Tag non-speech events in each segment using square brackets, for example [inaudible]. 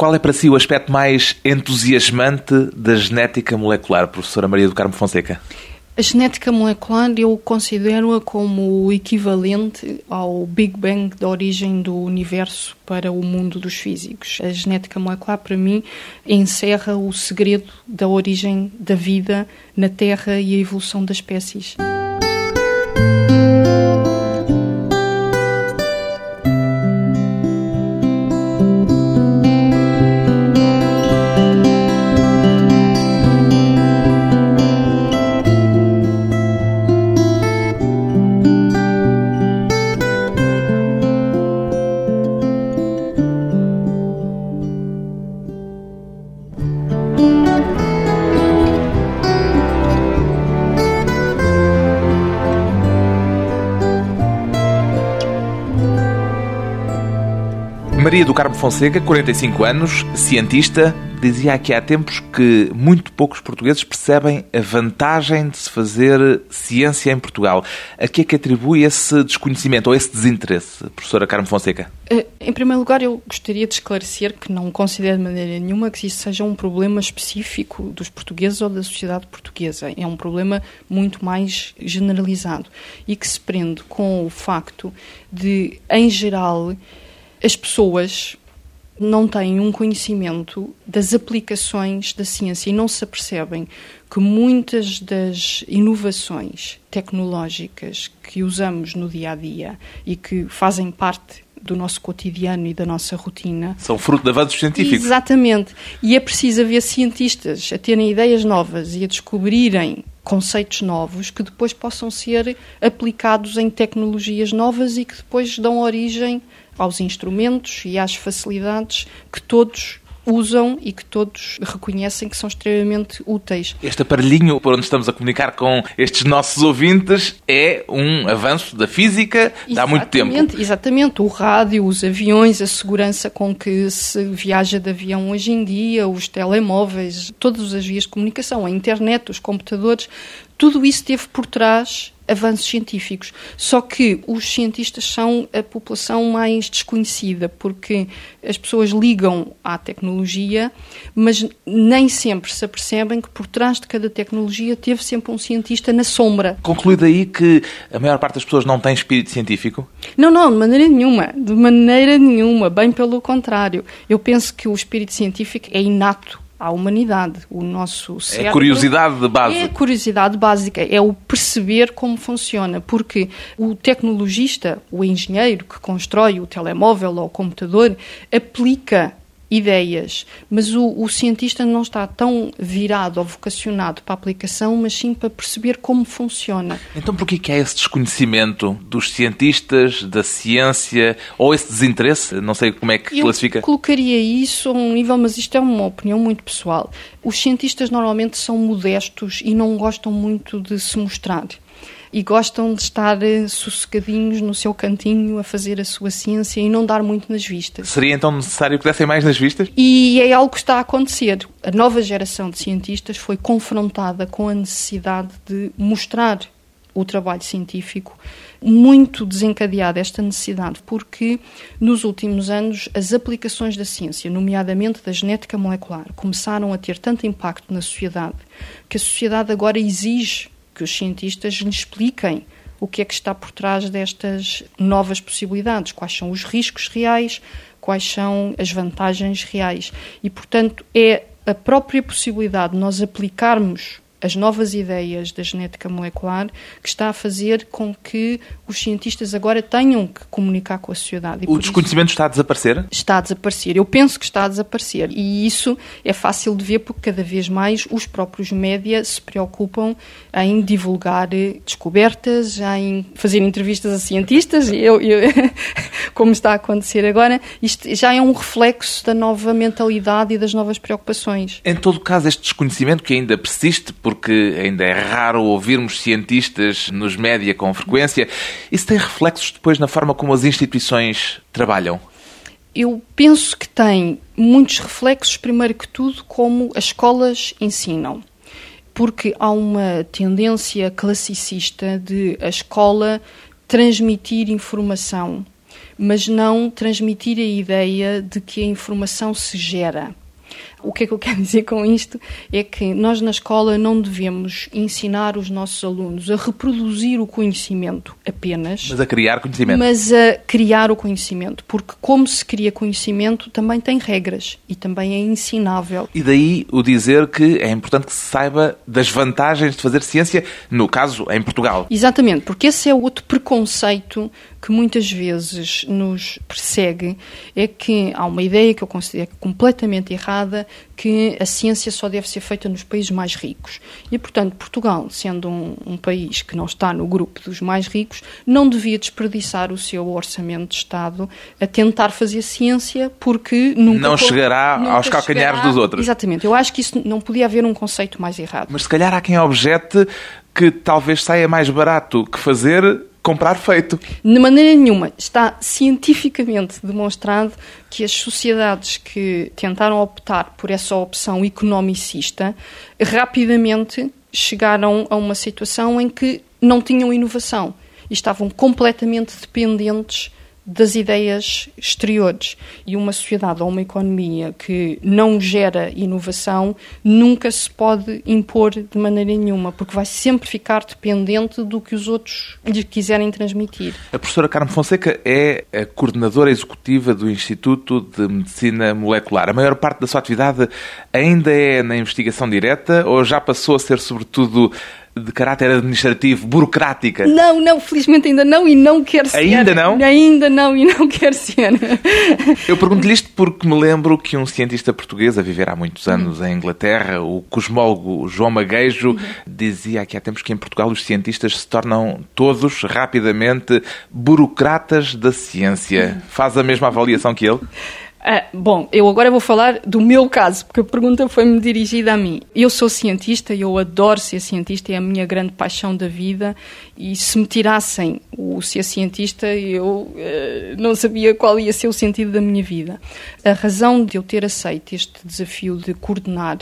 Qual é para si o aspecto mais entusiasmante da genética molecular, professora Maria do Carmo Fonseca? A genética molecular eu considero-a como o equivalente ao Big Bang da origem do universo para o mundo dos físicos. A genética molecular, para mim, encerra o segredo da origem da vida na Terra e a evolução das espécies. Carmo Fonseca, 45 anos, cientista, dizia aqui há tempos que muito poucos portugueses percebem a vantagem de se fazer ciência em Portugal. A que é que atribui esse desconhecimento ou esse desinteresse, professora Carmo Fonseca? Eh, em primeiro lugar, eu gostaria de esclarecer que não considero de maneira nenhuma que isso seja um problema específico dos portugueses ou da sociedade portuguesa. É um problema muito mais generalizado e que se prende com o facto de, em geral, as pessoas não têm um conhecimento das aplicações da ciência e não se apercebem que muitas das inovações tecnológicas que usamos no dia a dia e que fazem parte do nosso cotidiano e da nossa rotina. São fruto de avanços científicos. Exatamente. E é preciso haver cientistas a terem ideias novas e a descobrirem conceitos novos que depois possam ser aplicados em tecnologias novas e que depois dão origem aos instrumentos e às facilidades que todos usam e que todos reconhecem que são extremamente úteis. Este aparelhinho por onde estamos a comunicar com estes nossos ouvintes é um avanço da física de há muito tempo. Exatamente, o rádio, os aviões, a segurança com que se viaja de avião hoje em dia, os telemóveis, todas as vias de comunicação, a internet, os computadores, tudo isso teve por trás avanços científicos. Só que os cientistas são a população mais desconhecida, porque as pessoas ligam à tecnologia, mas nem sempre se apercebem que por trás de cada tecnologia teve sempre um cientista na sombra. Conclui daí que a maior parte das pessoas não tem espírito científico? Não, não, de maneira nenhuma. De maneira nenhuma. Bem pelo contrário. Eu penso que o espírito científico é inato à humanidade. O nosso cérebro. É a curiosidade de base. É a curiosidade básica, é o perceber como funciona, porque o tecnologista, o engenheiro que constrói o telemóvel ou o computador, aplica ideias, mas o, o, cientista não está tão virado ou vocacionado para a aplicação, mas sim para perceber como funciona. Então por que é esse desconhecimento dos cientistas, da ciência, ou esse desinteresse? Não sei como é que Eu classifica. colocaria isso a um nível, mas isto é uma opinião muito pessoal. Os cientistas normalmente são modestos e não gostam muito de se mostrar e gostam de estar eh, sossegadinhos no seu cantinho a fazer a sua ciência e não dar muito nas vistas. Seria então necessário que dessem mais nas vistas? E é algo que está a acontecer. A nova geração de cientistas foi confrontada com a necessidade de mostrar o trabalho científico muito desencadeada esta necessidade, porque nos últimos anos as aplicações da ciência, nomeadamente da genética molecular, começaram a ter tanto impacto na sociedade que a sociedade agora exige que os cientistas lhe expliquem o que é que está por trás destas novas possibilidades, quais são os riscos reais, quais são as vantagens reais. E, portanto, é a própria possibilidade de nós aplicarmos as novas ideias da genética molecular que está a fazer com que os cientistas agora tenham que comunicar com a sociedade. E o desconhecimento está a desaparecer? Está a desaparecer. Eu penso que está a desaparecer. E isso é fácil de ver porque cada vez mais os próprios média se preocupam em divulgar descobertas, em fazer entrevistas a cientistas. Eu, eu [laughs] como está a acontecer agora, isto já é um reflexo da nova mentalidade e das novas preocupações. Em todo caso, este desconhecimento que ainda persiste, porque ainda é raro ouvirmos cientistas nos média com frequência, isso tem reflexos depois na forma como as instituições trabalham? Eu penso que tem muitos reflexos, primeiro que tudo, como as escolas ensinam. Porque há uma tendência classicista de a escola transmitir informação mas não transmitir a ideia de que a informação se gera. O que é que eu quero dizer com isto? É que nós na escola não devemos ensinar os nossos alunos a reproduzir o conhecimento apenas. Mas a criar conhecimento. Mas a criar o conhecimento. Porque como se cria conhecimento também tem regras e também é ensinável. E daí o dizer que é importante que se saiba das vantagens de fazer ciência, no caso, em Portugal. Exatamente, porque esse é outro preconceito que muitas vezes nos persegue, é que há uma ideia que eu considero completamente errada que a ciência só deve ser feita nos países mais ricos. E, portanto, Portugal, sendo um, um, país que não está no grupo dos mais ricos, não devia desperdiçar o seu orçamento de Estado a tentar fazer ciência, porque nunca. Não chegará nunca aos calcanhares chegará, dos outros. Exatamente. Eu acho que isso não podia haver um conceito mais errado. Mas se calhar há quem objete que talvez saia mais barato que fazer comprar feito. De maneira nenhuma. Está cientificamente demonstrado que as sociedades que tentaram optar por essa opção economicista rapidamente chegaram a uma situação em que não tinham inovação e estavam completamente dependentes das ideias exteriores. E uma sociedade ou uma economia que não gera inovação nunca se pode impor de maneira nenhuma, porque vai sempre ficar dependente do que os outros lhe quiserem transmitir. A professora Carmen Fonseca é a coordenadora executiva do Instituto de Medicina Molecular. A maior parte da sua atividade ainda é na investigação direta ou já passou a ser, sobretudo, de caráter administrativo, burocrática? Não, não, felizmente ainda não e não quer ser. Ainda não? Ainda não e não quer ser. Eu pergunto-lhe isto porque me lembro que um cientista português a viver há muitos anos em Inglaterra, o cosmólogo João Maguejo, dizia aqui há tempos que em Portugal os cientistas se tornam todos rapidamente burocratas da ciência. Faz a mesma avaliação que ele? Ah, bom, eu agora vou falar do meu caso, porque a pergunta foi-me dirigida a mim. Eu sou cientista, eu adoro ser cientista, é a minha grande paixão da vida. E se me tirassem o ser cientista, eu uh, não sabia qual ia ser o sentido da minha vida. A razão de eu ter aceito este desafio de coordenar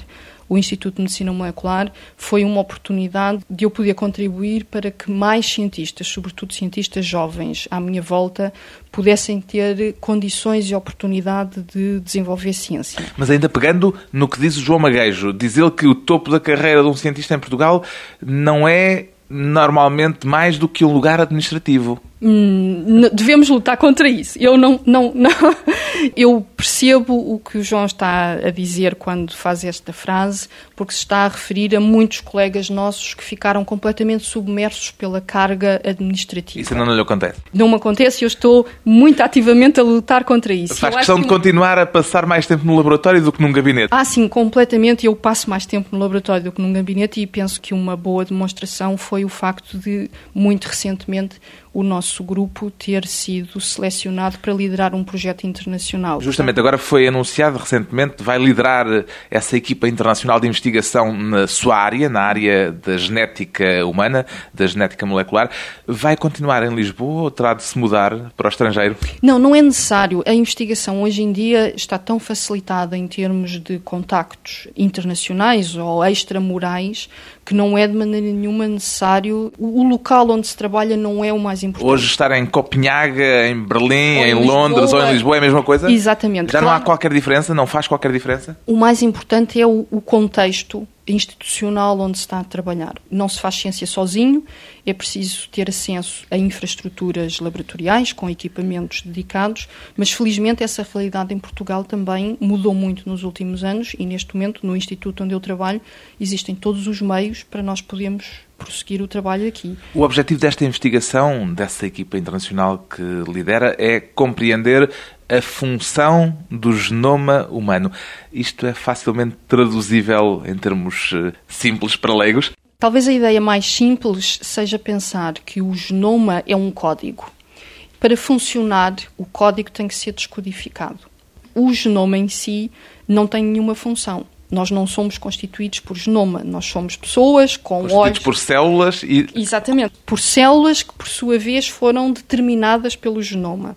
o Instituto de Medicina Molecular foi uma oportunidade de eu poder contribuir para que mais cientistas, sobretudo cientistas jovens à minha volta, pudessem ter condições e oportunidade de desenvolver ciência. Mas ainda pegando no que diz o João Maguejo, diz ele que o topo da carreira de um cientista em Portugal não é normalmente mais do que um lugar administrativo. Hum, devemos lutar contra isso. Eu não, não, não. [laughs] Eu percebo o que o João está a dizer quando faz esta frase, porque se está a referir a muitos colegas nossos que ficaram completamente submersos pela carga administrativa. Isso não lhe acontece? Não me acontece e eu estou muito ativamente a lutar contra isso. Faz eu questão de continuar a passar mais tempo no laboratório do que num gabinete? Ah, sim, completamente. Eu passo mais tempo no laboratório do que num gabinete e penso que uma boa demonstração foi o facto de, muito recentemente, o nosso grupo ter sido selecionado para liderar um projeto internacional. Justamente, agora foi anunciado recentemente, vai liderar essa equipa internacional de investigação na sua área, na área da genética humana, da genética molecular. Vai continuar em Lisboa ou terá de se mudar para o estrangeiro? Não, não é necessário. A investigação hoje em dia está tão facilitada em termos de contactos internacionais ou extramurais que não é de maneira nenhuma necessário. O local onde se trabalha não é o mais importante. Hoje estar em Copenhaga, em Berlim, em, em Londres ou em Lisboa é a mesma coisa? Exatamente. Já claro. não há qualquer diferença? Não faz qualquer diferença? O mais importante é o, o contexto institucional onde se está a trabalhar. Não se faz ciência sozinho, é preciso ter acesso a infraestruturas laboratoriais com equipamentos dedicados, mas felizmente essa realidade em Portugal também mudou muito nos últimos anos e neste momento no instituto onde eu trabalho existem todos os meios para nós podermos prosseguir o trabalho aqui. O objetivo desta investigação, dessa equipa internacional que lidera, é compreender a função do genoma humano. Isto é facilmente traduzível em termos eh, simples para leigos? Talvez a ideia mais simples seja pensar que o genoma é um código. Para funcionar, o código tem que ser descodificado. O genoma em si não tem nenhuma função. Nós não somos constituídos por genoma, nós somos pessoas com constituídos olhos. por células e. Exatamente, por células que, por sua vez, foram determinadas pelo genoma.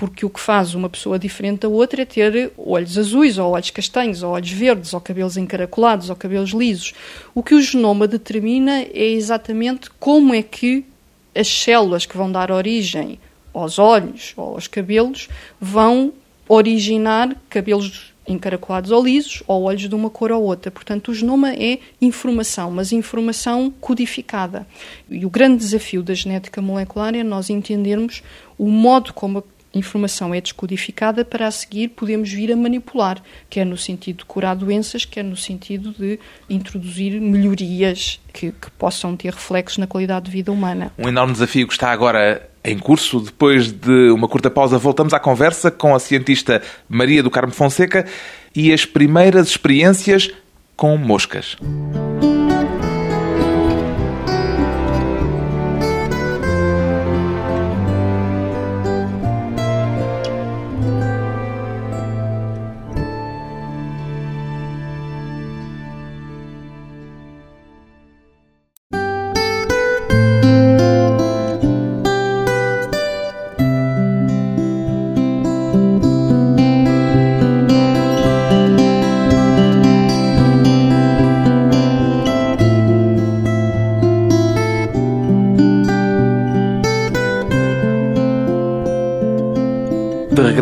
Porque o que faz uma pessoa diferente da outra é ter olhos azuis, ou olhos castanhos, ou olhos verdes, ou cabelos encaracolados, ou cabelos lisos. O que o genoma determina é exatamente como é que as células que vão dar origem aos olhos ou aos cabelos, vão originar cabelos encaracolados ou lisos, ou olhos de uma cor ou outra. Portanto, o genoma é informação, mas informação codificada. E o grande desafio da genética molecular é nós entendermos o modo como a informação é descodificada para a seguir podemos vir a manipular, quer no sentido de curar doenças, quer no sentido de introduzir melhorias que, que possam ter reflexos na qualidade de vida humana. Um enorme desafio que está agora em curso. Depois de uma curta pausa, voltamos à conversa com a cientista Maria do Carmo Fonseca e as primeiras experiências com moscas.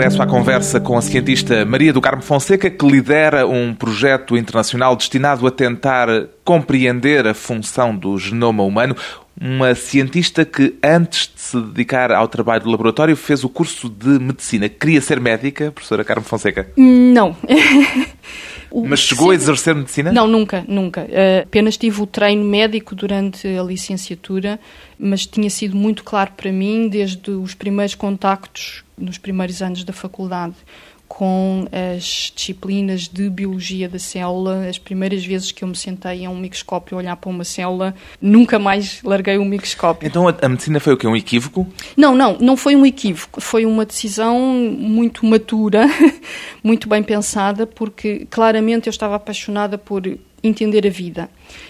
Regresso à conversa com a cientista Maria do Carmo Fonseca, que lidera um projeto internacional destinado a tentar compreender a função do genoma humano. Uma cientista que, antes de se dedicar ao trabalho do laboratório, fez o curso de medicina. Queria ser médica, professora Carmo Fonseca? Não. [laughs] Mas chegou a exercer medicina? Não, nunca, nunca. Uh, apenas tive o treino médico durante a licenciatura, mas tinha sido muito claro para mim, desde os primeiros contactos, nos primeiros anos da faculdade, com as disciplinas de biologia da célula. As primeiras vezes que eu me sentei a um microscópio a olhar para uma célula, nunca mais larguei o microscópio. Então a, a medicina foi o quê? Um equívoco? Não, não, não foi um equívoco. Foi uma decisão muito matura, [laughs] muito bem pensada, porque claramente eu estava apaixonada por entender a vida.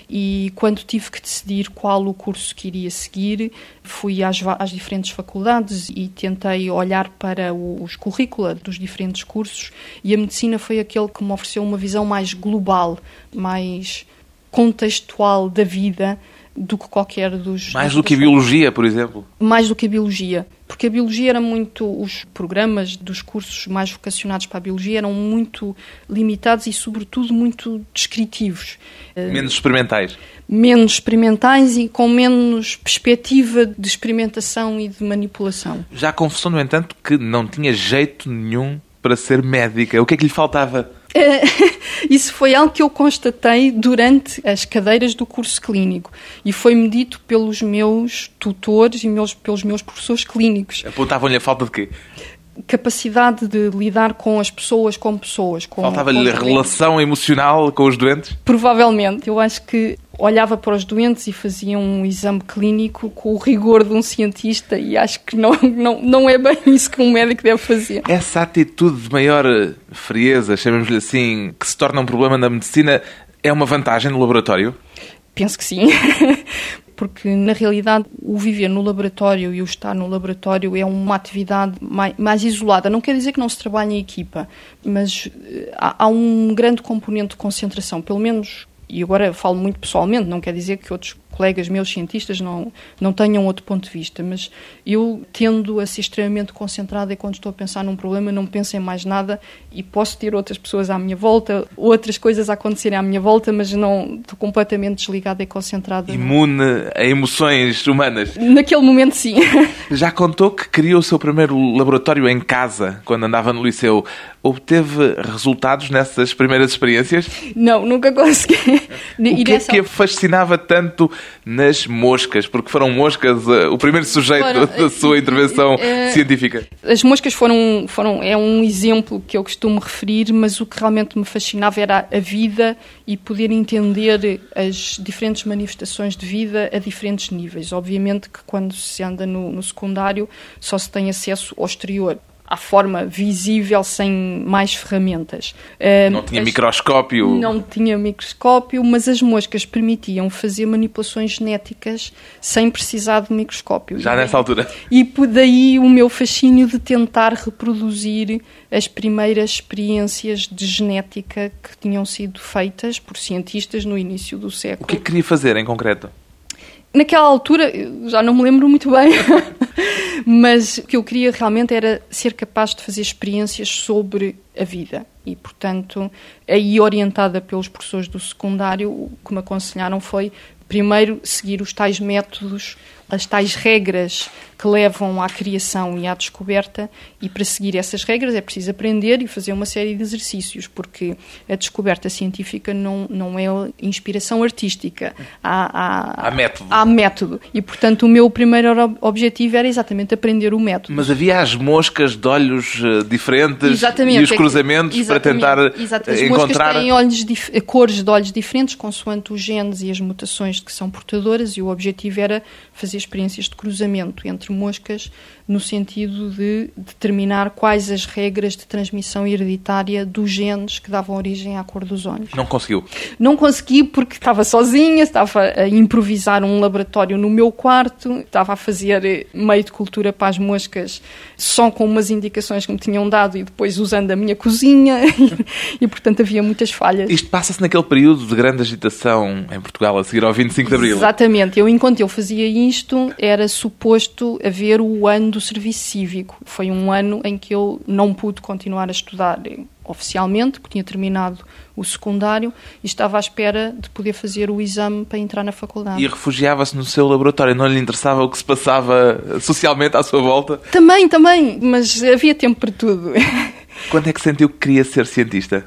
E quando tive que decidir qual o curso que iria seguir, fui às, às diferentes faculdades e tentei olhar para os currícula dos diferentes cursos e a medicina foi aquele que me ofereceu uma visão mais global, mais contextual da vida do que qualquer dos. Mais do que a biologia, por exemplo? Mais do que a biologia. Porque a biologia era muito. Os programas dos cursos mais vocacionados para a biologia eram muito limitados e, sobretudo, muito descritivos. Eh, menos experimentais. Menos experimentais e com menos perspectiva de experimentação e de manipulação. Já confessou, no entanto, que não tinha jeito nenhum para ser médica. O que é que lhe faltava? [laughs] Isso foi algo que eu constatei durante as cadeiras do curso clínico e foi-me dito pelos meus tutores e meus, pelos meus professores clínicos. Apontavam-lhe a falta de quê? Capacidade de lidar com as pessoas como pessoas. Faltava-lhe relação emocional com os doentes? Provavelmente. Eu acho que olhava para os doentes e fazia um exame clínico com o rigor de um cientista e acho que não, não, não é bem [laughs] isso que um médico deve fazer. Essa atitude de maior frieza, chamemos-lhe assim, que se torna um problema na medicina, é uma vantagem no laboratório? Penso que sim. [laughs] porque na realidade o viver no laboratório e o estar no laboratório é uma atividade mais, mais isolada. Não quer dizer que não se trabalhe em equipa, mas eh, há, há um grande componente de concentração, pelo menos e agora falo muito pessoalmente, não quer dizer que outros colegas meus cientistas não, não tenham outro ponto de vista, mas eu tendo a ser extremamente concentrada e quando estou a pensar num problema não penso em mais nada e posso ter outras pessoas à minha volta, outras coisas a acontecerem à minha volta, mas não estou completamente desligada e concentrada. Imune a emoções humanas. Naquele momento, sim. [laughs] Já contou que criou o seu primeiro laboratório em casa quando andava no liceu. Obteve resultados nessas primeiras experiências? Não, nunca consegui. O que é que a fascinava tanto nas moscas, porque foram moscas uh, o primeiro sujeito foram, da eh, sua intervenção uh, científica. As moscas foram, foram, é um exemplo que eu costumo referir, mas o que realmente me fascinava era a vida e poder entender as diferentes manifestações de vida a diferentes níveis. Obviamente que quando se anda no, no secundário só se tem acesso ao exterior à forma visível sem mais ferramentas. Não tinha as, microscópio? Não tinha microscópio, mas as moscas permitiam fazer manipulações genéticas sem precisar de microscópio. Já nessa altura? E daí o meu fascínio de tentar reproduzir as primeiras experiências de genética que tinham sido feitas por cientistas no início do século. O que é que queria fazer em concreto? Naquela altura, já não me lembro muito bem, [laughs] Mas o que eu queria realmente era ser capaz de fazer experiências sobre a vida. E, portanto, aí orientada pelos professores do secundário, o que me aconselharam foi primeiro seguir os tais métodos, as tais regras que levam à criação e à descoberta, e para seguir essas regras é preciso aprender e fazer uma série de exercícios, porque a descoberta científica não, não é inspiração artística. Há, há, há método. Há método. E, portanto, o meu primeiro objetivo era exatamente aprender o método. Mas havia as moscas de olhos eh, diferentes exatamente, e os é cruzamentos para tentar exatamente. As encontrar... As têm olhos cores de olhos diferentes, consoante os genes e as mutações de que são portadoras, e o objetivo era fazer experiências de cruzamento entre moscas no sentido de determinar quais as regras de transmissão hereditária dos genes que davam origem à cor dos olhos. Não conseguiu? Não consegui porque estava sozinha, estava a improvisar um laboratório no meu quarto, estava a fazer meio de cultura para as moscas só com umas indicações que me tinham dado e depois usando a minha cozinha e, [laughs] e portanto havia muitas falhas. Isto passa-se naquele período de grande agitação em Portugal a seguir ao 25 de Abril. Exatamente. Eu, enquanto eu fazia isto, era suposto haver o ano do serviço cívico. Foi um ano em que eu não pude continuar a estudar oficialmente, porque tinha terminado o secundário e estava à espera de poder fazer o exame para entrar na faculdade. E refugiava-se no seu laboratório, não lhe interessava o que se passava socialmente à sua volta? Também, também, mas havia tempo para tudo. [laughs] Quando é que sentiu que queria ser cientista?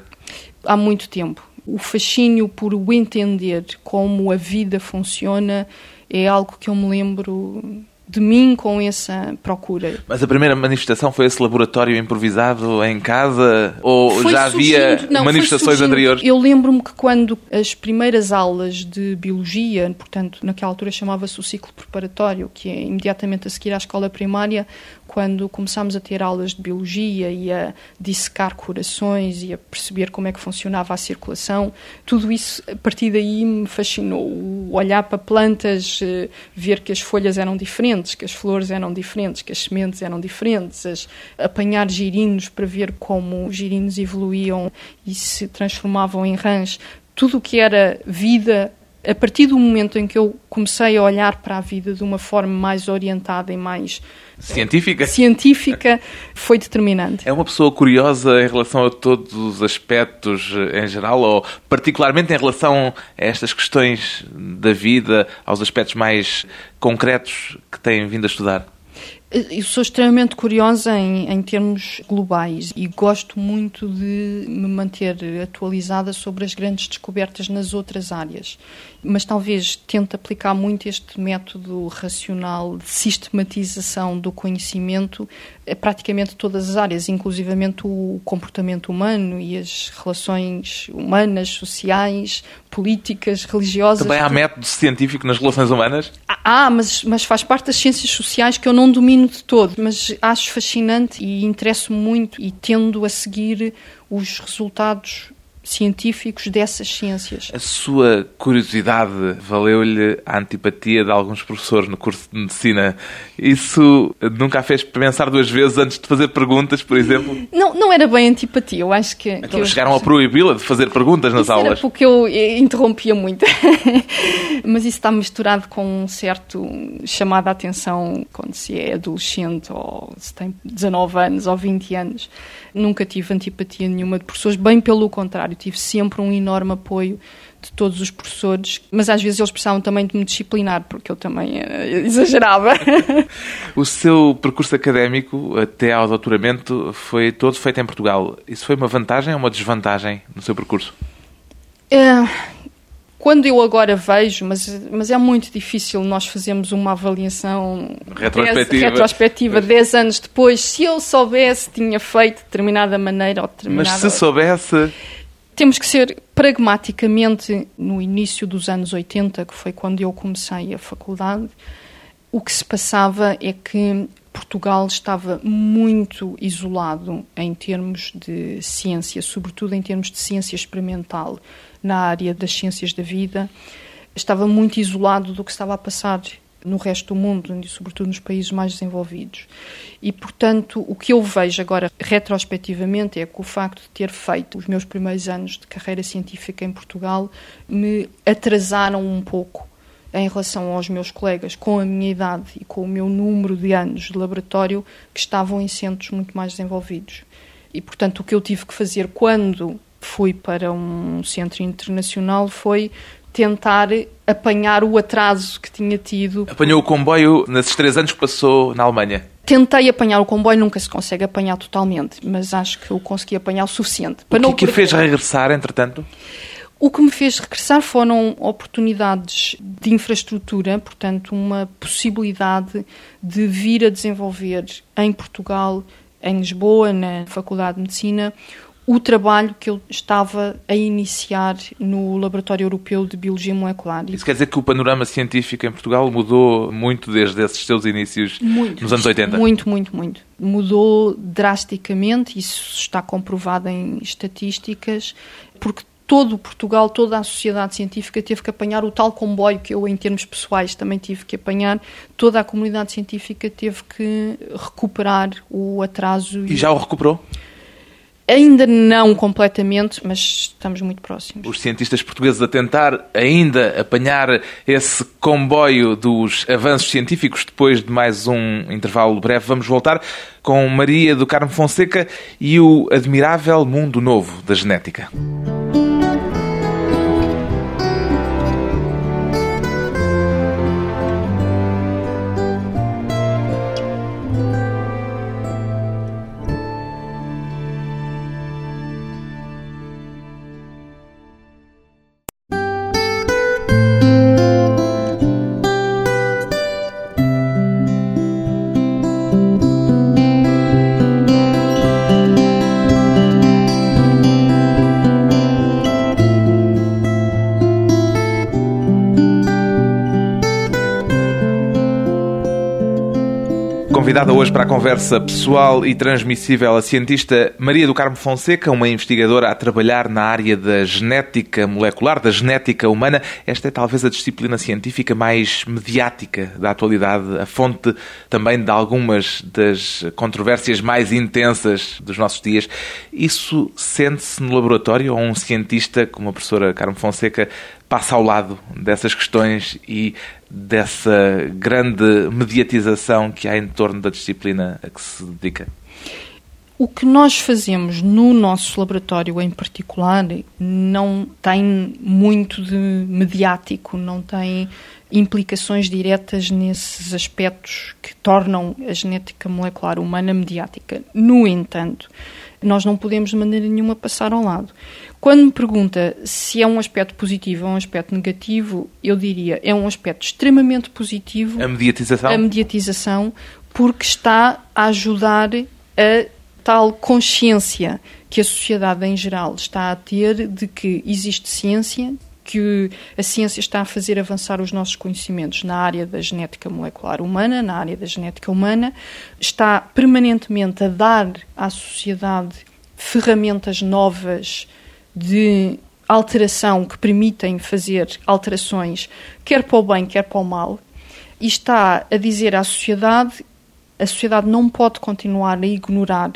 Há muito tempo. O fascínio por o entender como a vida funciona é algo que eu me lembro de mim com essa procura. Mas a primeira manifestação foi esse laboratório improvisado em casa ou foi já havia não, manifestações anteriores? Eu lembro-me que quando as primeiras aulas de biologia, portanto, naquela altura chamava-se o ciclo preparatório, que é imediatamente a seguir à escola primária, quando começámos a ter aulas de biologia e a dissecar corações e a perceber como é que funcionava a circulação, tudo isso a partir daí me fascinou. Olhar para plantas, eh, ver que as folhas eram diferentes, que as flores eram diferentes, que as sementes eram diferentes, as, apanhar girinos para ver como os girinos evoluíam e se transformavam em rãs, tudo o que era vida a partir do momento em que eu comecei a olhar para a vida de uma forma mais orientada e mais científica, científica foi determinante. É uma pessoa curiosa em relação a todos os aspectos eh, em geral, ou particularmente em relação a estas questões da vida, aos aspectos mais concretos que têm vindo a estudar? Eu sou extremamente curiosa em, em, termos globais e gosto muito de me manter atualizada sobre as grandes descobertas nas outras áreas. Mas talvez tente aplicar muito este método racional de sistematização do conhecimento a praticamente todas as áreas, inclusivamente o comportamento humano e as relações humanas, sociais, políticas, religiosas. Também há método científico nas relações humanas? Ah, mas, mas faz parte das ciências sociais que eu não domino de todo, mas acho fascinante e interesso muito e tendo a seguir os resultados científicos dessas ciências. A sua curiosidade valeu-lhe a antipatia de alguns professores no curso de medicina. Isso nunca a fez pensar duas vezes antes de fazer perguntas, por exemplo? Não, não era bem antipatia. Eu acho que. Então que chegaram eu... a proibi-la de fazer perguntas nas isso aulas? Era porque eu interrompia muito. [laughs] Mas isso está misturado com um certo chamado a atenção quando se é adolescente ou se tem 19 anos ou 20 anos. Nunca tive antipatia nenhuma de professores, bem pelo contrário, tive sempre um enorme apoio de todos os professores, mas às vezes eles precisavam também de me disciplinar, porque eu também [laughs] exagerava. o seu percurso académico até ao doutoramento foi todo feito em Portugal. Isso foi uma vantagem ou uma desvantagem no seu percurso? É, quando eu agora vejo, mas, mas é muito difícil nós fazermos uma avaliação retrospectiva, retrospectiva 10 anos depois, se eu soubesse, tinha feito de determinada maneira ou determinada... Mas se soubesse... Temos que ser pragmaticamente, no início dos anos 80, que foi quando eu comecei a faculdade, o que se passava é que Portugal estava muito isolado em termos de ciência, sobretudo em termos de ciência experimental na área das ciências da vida, estava muito isolado do que estava a passar no resto do mundo, sobretudo nos países mais desenvolvidos. E, portanto, o que eu vejo agora retrospectivamente é que o facto de ter feito os meus primeiros anos de carreira científica em Portugal me atrasaram um pouco em relação aos meus colegas com a minha idade e com o meu número de anos de laboratório que estavam em centros muito mais desenvolvidos. E, portanto, o que eu tive que fazer quando fui para um centro internacional foi tentar apanhar o atraso que tinha tido. Apanhou o comboio nesses três anos que passou na Alemanha? Tentei apanhar o comboio, nunca se consegue apanhar totalmente, mas acho que eu consegui apanhar o suficiente. Para o que, não... que fez regressar, entretanto? O que me fez regressar foram oportunidades de infraestrutura, portanto, uma possibilidade de vir a desenvolver em Portugal, em Lisboa, na Faculdade de Medicina, o trabalho que eu estava a iniciar no Laboratório Europeu de Biologia Molecular. Isso quer dizer que o panorama científico em Portugal mudou muito desde esses seus inícios muito, nos anos 80? Muito, muito, muito. Mudou drasticamente, isso está comprovado em estatísticas, porque todo Portugal, toda a sociedade científica teve que apanhar o tal comboio que eu, em termos pessoais, também tive que apanhar. Toda a comunidade científica teve que recuperar o atraso. E já o recuperou? Ainda não completamente, mas estamos muito próximos. Os cientistas portugueses a tentar ainda apanhar esse comboio dos avanços científicos depois de mais um intervalo breve. Vamos voltar com Maria do Carmo Fonseca e o admirável mundo novo da genética. Convidada hoje para a conversa pessoal e transmissível a cientista Maria do Carmo Fonseca, uma investigadora a trabalhar na área da genética molecular, da genética humana. Esta é talvez a disciplina científica mais mediática da atualidade, a fonte também de algumas das controvérsias mais intensas dos nossos dias. Isso sente-se no laboratório ou um cientista como a professora Carmo Fonseca passa ao lado dessas questões e dessa grande mediatização que há em torno da disciplina a que se dedica? O que nós fazemos no nosso laboratório em particular não tem muito de mediático, não tem implicações diretas nesses aspectos que tornam a genética molecular humana mediática. No entanto, nós não podemos de maneira nenhuma passar ao lado. Quando me pergunta se é um aspecto positivo ou um aspecto negativo, eu diria é um aspecto extremamente positivo. A mediatização? A mediatização, porque está a ajudar a tal consciência que a sociedade em geral está a ter de que existe ciência, que a ciência está a fazer avançar os nossos conhecimentos na área da genética molecular humana, na área da genética humana, está permanentemente a dar à sociedade ferramentas novas de alteração que permitem fazer alterações, quer para o bem, quer para o mal, e está a dizer à sociedade: a sociedade não pode continuar a ignorar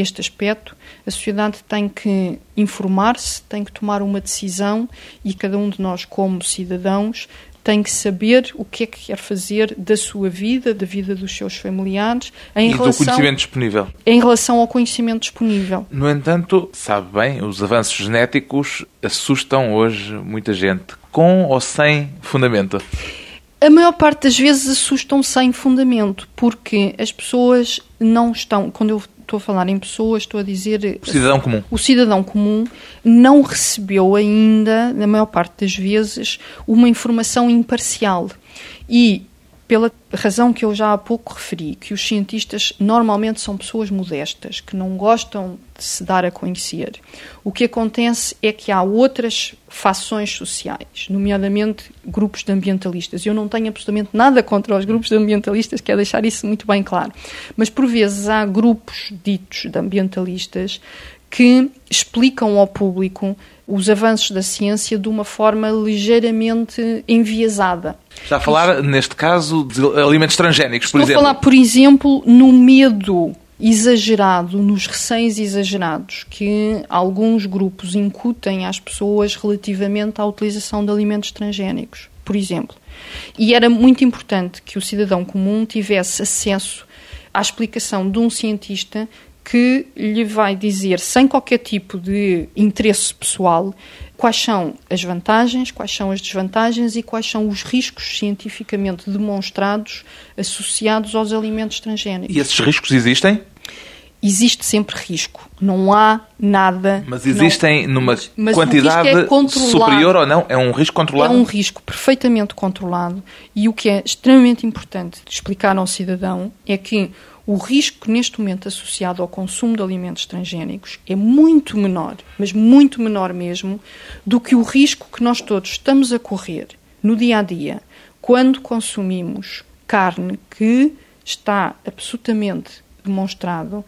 este aspecto, a sociedade tem que informar-se, tem que tomar uma decisão e cada um de nós, como cidadãos, tem que saber o que é que quer fazer da sua vida, da vida dos seus familiares, em e relação, do conhecimento disponível. Em relação ao conhecimento disponível. No entanto, sabe bem, os avanços genéticos assustam hoje muita gente, com ou sem fundamento. A maior parte das vezes assustam sem fundamento, porque as pessoas não estão. Quando eu estou a falar em pessoas, estou a dizer. O cidadão comum. O cidadão comum não recebeu ainda, na maior parte das vezes, uma informação imparcial. E pela razão que eu já há pouco referi, que os cientistas normalmente são pessoas modestas, que não gostam de se dar a conhecer. O que acontece é que há outras fações sociais, nomeadamente grupos de ambientalistas. Eu não tenho absolutamente nada contra os grupos de ambientalistas, quero deixar isso muito bem claro. Mas por vezes há grupos ditos de ambientalistas que explicam ao público os avanços da ciência de uma forma ligeiramente enviesada. Está a falar, neste caso, de alimentos transgénicos, por Estou exemplo? Estou a falar, por exemplo, no medo exagerado, nos receios exagerados que alguns grupos incutem às pessoas relativamente à utilização de alimentos transgénicos. por exemplo. E era muito importante que o cidadão comum tivesse acesso à explicação de um cientista que lhe vai dizer, sem qualquer tipo de interesse pessoal, quais são as vantagens, quais são as desvantagens e quais são os riscos cientificamente demonstrados associados aos alimentos transgénicos. E esses riscos existem? Existe sempre risco. Não há nada. Mas existem não, numa mas quantidade é superior ou não? É um risco controlado? É um risco perfeitamente controlado. E o que é extremamente importante de explicar ao cidadão é que o risco neste momento associado ao consumo de alimentos transgénicos é muito menor, mas muito menor mesmo, do que o risco que nós todos estamos a correr no dia a dia quando consumimos carne que está absolutamente demonstrado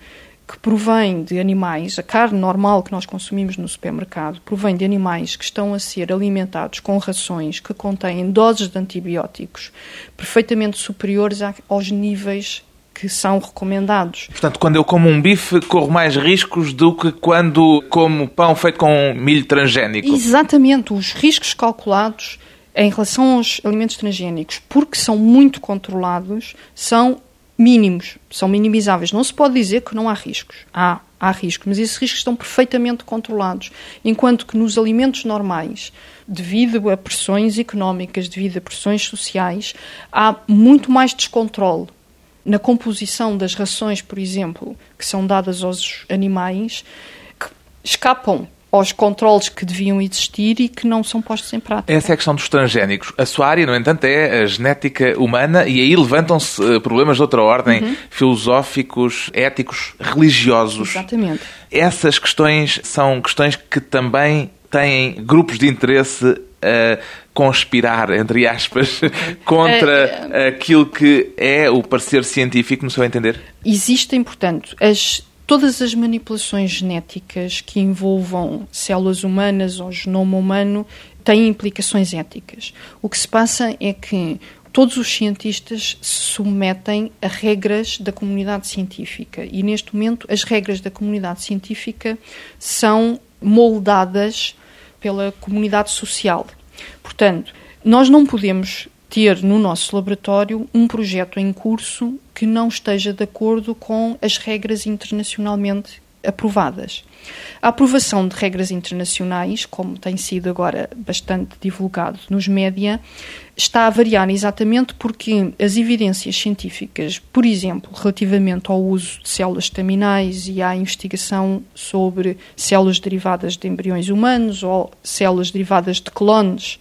que provém de animais, a carne normal que nós consumimos no supermercado, provém de animais que estão a ser alimentados com rações que contêm doses de antibióticos perfeitamente superiores aos níveis que são recomendados. Portanto, quando eu como um bife, corro mais riscos do que quando como pão feito com milho transgénico. Exatamente, os riscos calculados em relação aos alimentos transgénicos, porque são muito controlados, são mínimos, são minimizáveis. Não se pode dizer que não há riscos. Há, há riscos, mas esses riscos estão perfeitamente controlados. Enquanto que nos alimentos normais, devido a pressões económicas, devido a pressões sociais, há muito mais descontrole na composição das rações, por exemplo, que são dadas aos animais, que escapam aos controles que deviam existir e que não são postos em prática. Essa é a questão dos transgénicos. A sua área, no entanto, é a genética humana e aí levantam-se eh, problemas de outra ordem, uhum. filosóficos, éticos, religiosos. Exatamente. Essas questões são questões que também têm grupos de interesse a conspirar, entre aspas, [laughs] contra é, aquilo que é o parecer científico, no seu entender? Existem, portanto, as, todas as manipulações genéticas que envolvam células humanas ou genoma humano têm implicações éticas. O que se passa é que todos os cientistas se submetem a regras da comunidade científica e, neste momento, as regras da comunidade científica são moldadas pela comunidade social. Portanto, nós não podemos ter no nosso laboratório um projeto em curso que não esteja de acordo com as regras internacionalmente aprovadas. A aprovação de regras internacionais, como tem sido agora bastante divulgado nos média, está a variar exatamente porque as evidências científicas, por exemplo, relativamente ao uso de células estaminais e à investigação sobre células derivadas de embriões humanos ou células derivadas de clones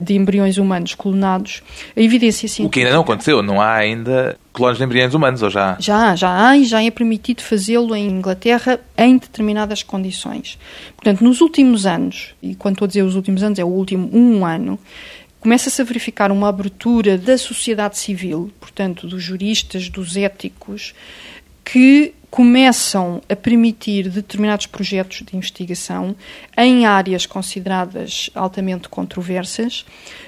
de embriões humanos clonados, a evidência científica... O que ainda não aconteceu, não há ainda clones de embriões humanos, ou já? Já, já há e já é permitido fazê-lo em Inglaterra em determinadas condições. Portanto, nos últimos anos, e quando estou a dizer os últimos anos, é o último um ano, começa-se a verificar uma abertura da sociedade civil, portanto, dos juristas, dos éticos, que começam a permitir determinados projetos de investigação em áreas consideradas altamente controversas,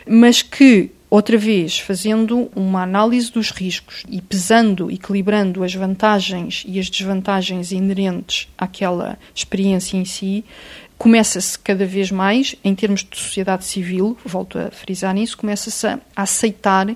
mas que, outra vez, fazendo uma análise dos riscos e pesando, equilibrando as vantagens e as desvantagens inerentes àquela experiência em si, começa-se cada vez mais, em termos de sociedade civil, volto a frisar nisso, começa-se a aceitar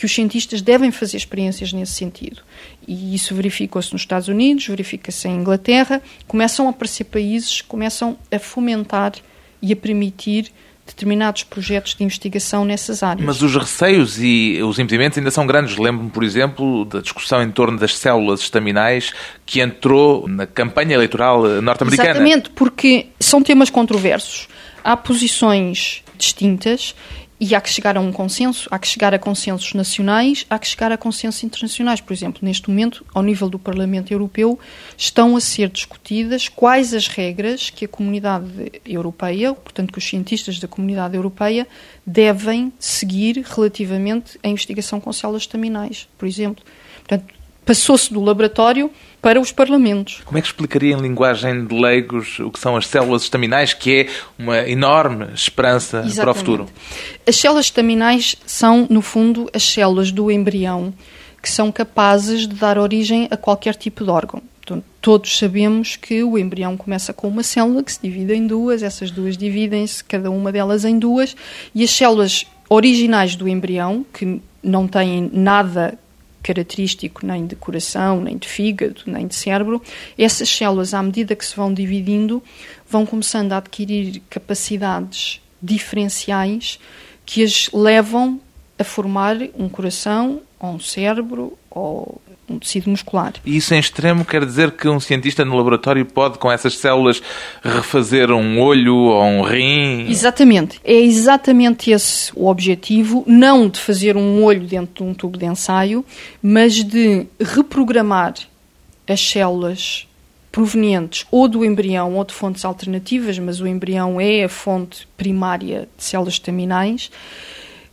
que os cientistas devem fazer experiências nesse sentido. E isso verificou-se nos Estados Unidos, verifica-se em Inglaterra. Começam a aparecer países que começam a fomentar e a permitir determinados projetos de investigação nessas áreas. Mas os receios e os impedimentos ainda são grandes. Lembro-me, por exemplo, da discussão em torno das células estaminais que entrou na campanha eleitoral norte-americana. Exatamente, porque são temas controversos. Há posições distintas e há que chegar a um consenso, há que chegar a consensos nacionais, há que chegar a consensos internacionais. Por exemplo, neste momento, ao nível do Parlamento Europeu, estão a ser discutidas quais as regras que a comunidade europeia, portanto, que os cientistas da comunidade europeia devem seguir relativamente à investigação com células estaminais, por exemplo. Portanto, passou-se do laboratório para os parlamentos. Como é que explicaria em linguagem de leigos o que são as células estaminais, que é uma enorme esperança Exatamente. para o futuro? As células estaminais são, no fundo, as células do embrião que são capazes de dar origem a qualquer tipo de órgão. Então, todos sabemos que o embrião começa com uma célula que se divide em duas, essas duas dividem-se, cada uma delas em duas, e as células originais do embrião, que não têm nada característico nem de coração, nem de fígado, nem de cérebro, essas células, à medida que se vão dividindo, vão começando a adquirir capacidades diferenciais que as levam a formar um coração, ou um cérebro, ou tecido muscular. E isso em extremo quer dizer que um cientista no laboratório pode, com essas células, refazer um olho ou um rim? Exatamente. É exatamente esse o objetivo, não de fazer um olho dentro de um tubo de ensaio, mas de reprogramar as células provenientes ou do embrião ou de fontes alternativas, mas o embrião é a fonte primária de células estaminais,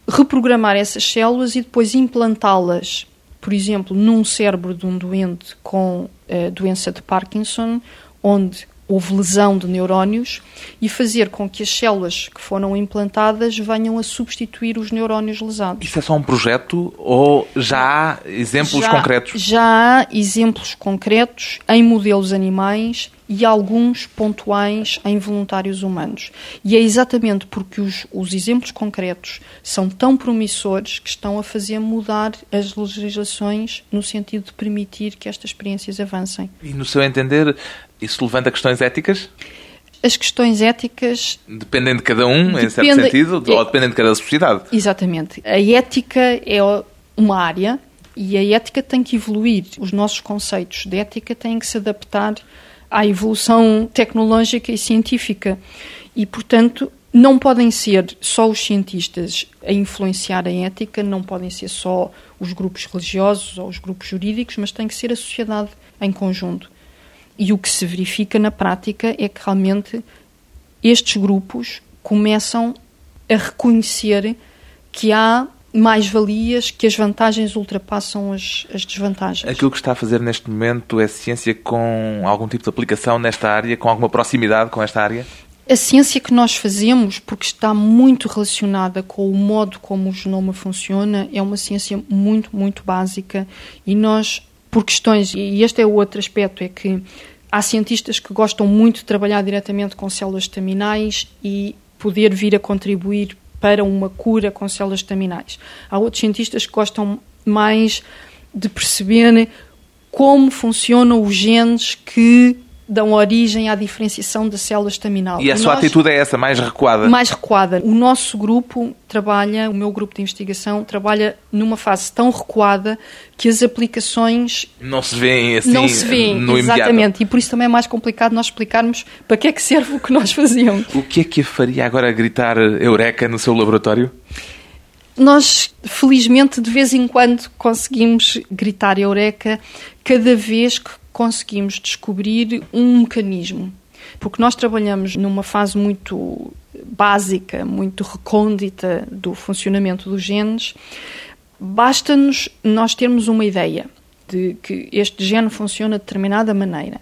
reprogramar essas células e depois implantá-las por exemplo, num cérebro de um doente com uh, doença de Parkinson, onde houve lesão de neurónios, e fazer com que as células que foram implantadas venham a substituir os neurónios lesados. Isso é só um projeto ou já há exemplos já, concretos? Já há exemplos concretos em modelos animais e alguns pontuais em voluntários humanos. E é exatamente porque os, os exemplos concretos são tão promissores que estão a fazer mudar as legislações no sentido de permitir que estas experiências avancem. E, no seu entender, isso levanta questões éticas? As questões éticas. Dependem de cada um, depende, em certo sentido, é, ou dependem de cada sociedade. Exatamente. A ética é uma área e a ética tem que evoluir. Os nossos conceitos de ética têm que se adaptar à evolução tecnológica e científica. E, portanto, não podem ser só os cientistas a influenciar a ética, não podem ser só os grupos religiosos ou os grupos jurídicos, mas tem que ser a sociedade em conjunto. E o que se verifica na prática é que realmente estes grupos começam a reconhecer que há mais-valias, que as vantagens ultrapassam as, as, desvantagens. Aquilo que está a fazer neste momento é ciência com algum tipo de aplicação nesta área, com alguma proximidade com esta área? A ciência que nós fazemos, porque está muito relacionada com o modo como o genoma funciona, é uma ciência muito, muito básica e nós, por questões, e este é o outro aspecto, é que há cientistas que gostam muito de trabalhar diretamente com células estaminais e poder vir a contribuir para uma cura com células estaminais. Há outros cientistas que gostam mais de perceber como funcionam os genes que dão origem à diferenciação da célula estaminal. E a sua nós, atitude é essa, mais recuada? Mais recuada. O nosso grupo trabalha, o meu grupo de investigação, trabalha numa fase tão recuada que as aplicações... Não se veem assim Não se veem, no exatamente. Imediato. E por isso também é mais complicado nós explicarmos para que é que serve o que nós [laughs] fazíamos. O que é que a faria agora gritar Eureka no seu laboratório? Nós, felizmente, de vez em quando conseguimos gritar Eureka cada vez que conseguimos descobrir um mecanismo. Porque nós trabalhamos numa fase muito básica, muito recôndita do funcionamento dos genes. Basta-nos nós termos uma ideia de que este gene funciona de determinada maneira.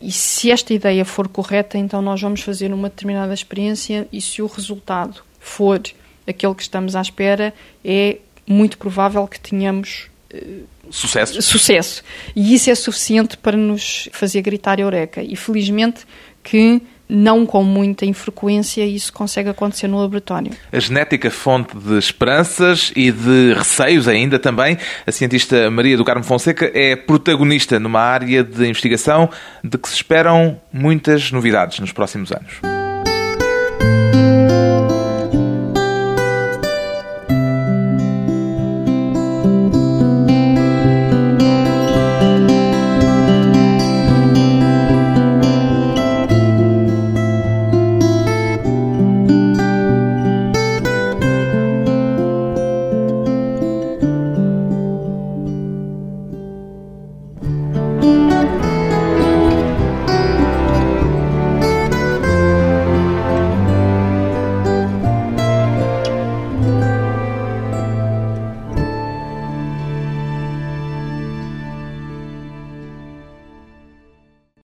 E se esta ideia for correta, então nós vamos fazer uma determinada experiência e se o resultado for aquele que estamos à espera, é muito provável que tenhamos Sucesso. Sucesso. E isso é suficiente para nos fazer gritar eureka. E felizmente que não com muita infrequência isso consegue acontecer no laboratório. A genética fonte de esperanças e de receios ainda também. A cientista Maria do Carmo Fonseca é protagonista numa área de investigação de que se esperam muitas novidades nos próximos anos.